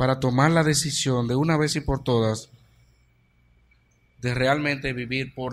para tomar la decisión de una vez y por todas de realmente vivir por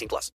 18 plus.